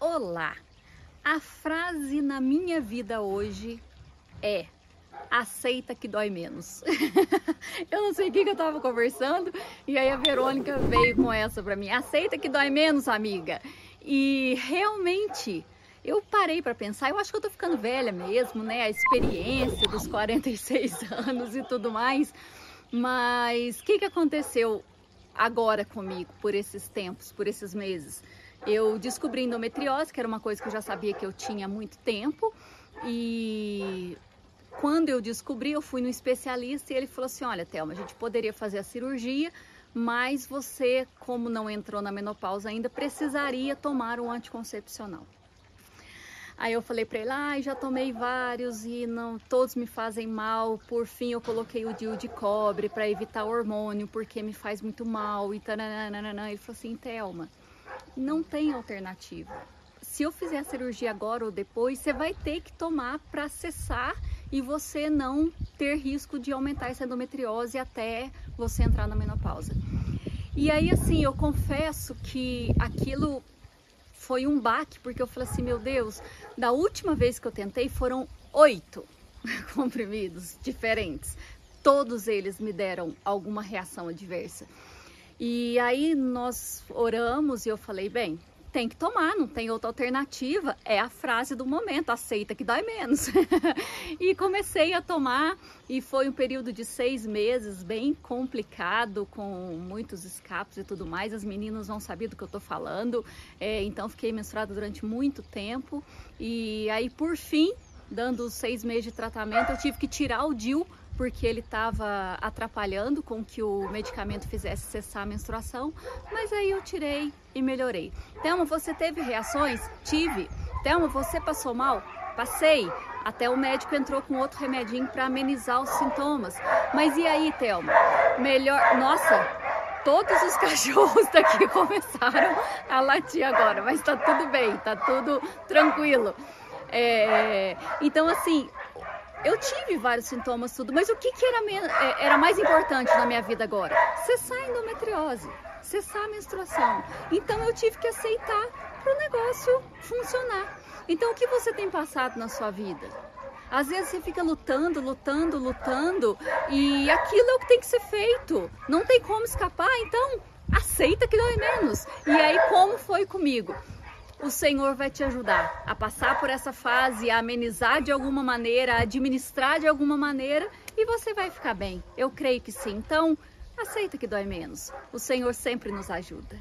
Olá! A frase na minha vida hoje é aceita que dói menos. eu não sei o que, eu tava conversando e aí a Verônica veio com essa pra mim. Aceita que dói menos, amiga. E realmente eu parei para pensar, eu acho que eu tô ficando velha mesmo, né? A experiência dos 46 anos e tudo mais. Mas o que, que aconteceu agora comigo por esses tempos, por esses meses? Eu descobri endometriose, que era uma coisa que eu já sabia que eu tinha há muito tempo, e quando eu descobri, eu fui no especialista e ele falou assim: Olha, Thelma, a gente poderia fazer a cirurgia, mas você, como não entrou na menopausa ainda, precisaria tomar um anticoncepcional. Aí eu falei para ele, ah, já tomei vários e não todos me fazem mal. Por fim, eu coloquei o DIU de cobre para evitar hormônio, porque me faz muito mal. E taranana. Ele falou assim, Thelma, não tem alternativa. Se eu fizer a cirurgia agora ou depois, você vai ter que tomar para cessar e você não ter risco de aumentar essa endometriose até você entrar na menopausa. E aí, assim, eu confesso que aquilo foi um baque, porque eu falei assim, meu Deus, da última vez que eu tentei foram oito comprimidos diferentes. Todos eles me deram alguma reação adversa. E aí nós oramos e eu falei, bem, tem que tomar, não tem outra alternativa. É a frase do momento, aceita que dói menos. e comecei a tomar e foi um período de seis meses bem complicado, com muitos escapos e tudo mais. As meninas não sabiam do que eu tô falando, é, então fiquei menstruada durante muito tempo. E aí, por fim, dando os seis meses de tratamento, eu tive que tirar o DIU porque ele estava atrapalhando com que o medicamento fizesse cessar a menstruação, mas aí eu tirei e melhorei. Thelma, você teve reações? Tive. Thelma, você passou mal? Passei. Até o médico entrou com outro remedinho para amenizar os sintomas. Mas e aí, Thelma? Melhor. Nossa, todos os cachorros daqui começaram a latir agora, mas tá tudo bem, tá tudo tranquilo. É... Então, assim, eu tive vários sintomas, tudo, mas o que, que era, é, era mais importante na minha vida agora? Cessar a endometriose, cessar a menstruação. Então eu tive que aceitar para o negócio funcionar. Então o que você tem passado na sua vida? Às vezes você fica lutando, lutando, lutando e aquilo é o que tem que ser feito. Não tem como escapar, então aceita que dói menos. E aí como foi comigo? O Senhor vai te ajudar a passar por essa fase, a amenizar de alguma maneira, a administrar de alguma maneira e você vai ficar bem. Eu creio que sim. Então, aceita que dói menos. O Senhor sempre nos ajuda.